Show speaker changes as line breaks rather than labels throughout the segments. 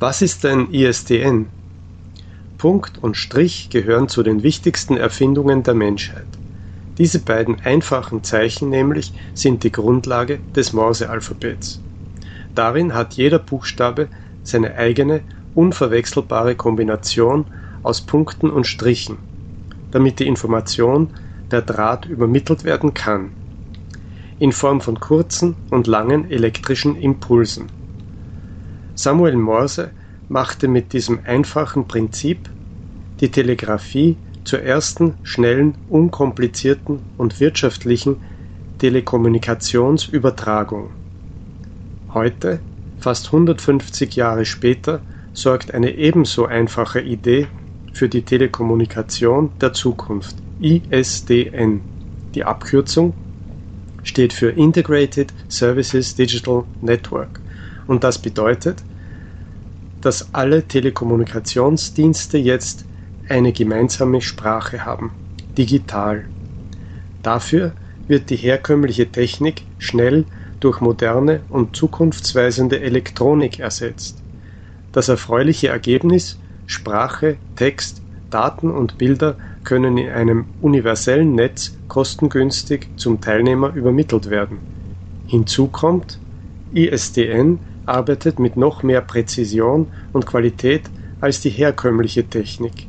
Was ist ein ISDN? Punkt und Strich gehören zu den wichtigsten Erfindungen der Menschheit. Diese beiden einfachen Zeichen nämlich sind die Grundlage des Morsealphabets. Darin hat jeder Buchstabe seine eigene, unverwechselbare Kombination aus Punkten und Strichen, damit die Information per Draht übermittelt werden kann, in Form von kurzen und langen elektrischen Impulsen. Samuel Morse machte mit diesem einfachen Prinzip die Telegrafie zur ersten schnellen, unkomplizierten und wirtschaftlichen Telekommunikationsübertragung. Heute, fast 150 Jahre später, sorgt eine ebenso einfache Idee für die Telekommunikation der Zukunft, ISDN. Die Abkürzung steht für Integrated Services Digital Network und das bedeutet, dass alle Telekommunikationsdienste jetzt eine gemeinsame Sprache haben, digital. Dafür wird die herkömmliche Technik schnell durch moderne und zukunftsweisende Elektronik ersetzt. Das erfreuliche Ergebnis Sprache, Text, Daten und Bilder können in einem universellen Netz kostengünstig zum Teilnehmer übermittelt werden. Hinzu kommt, ISDN arbeitet mit noch mehr Präzision und Qualität als die herkömmliche Technik.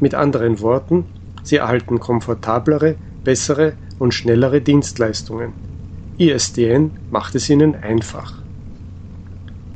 Mit anderen Worten, sie erhalten komfortablere, bessere und schnellere Dienstleistungen. ISDN macht es ihnen einfach.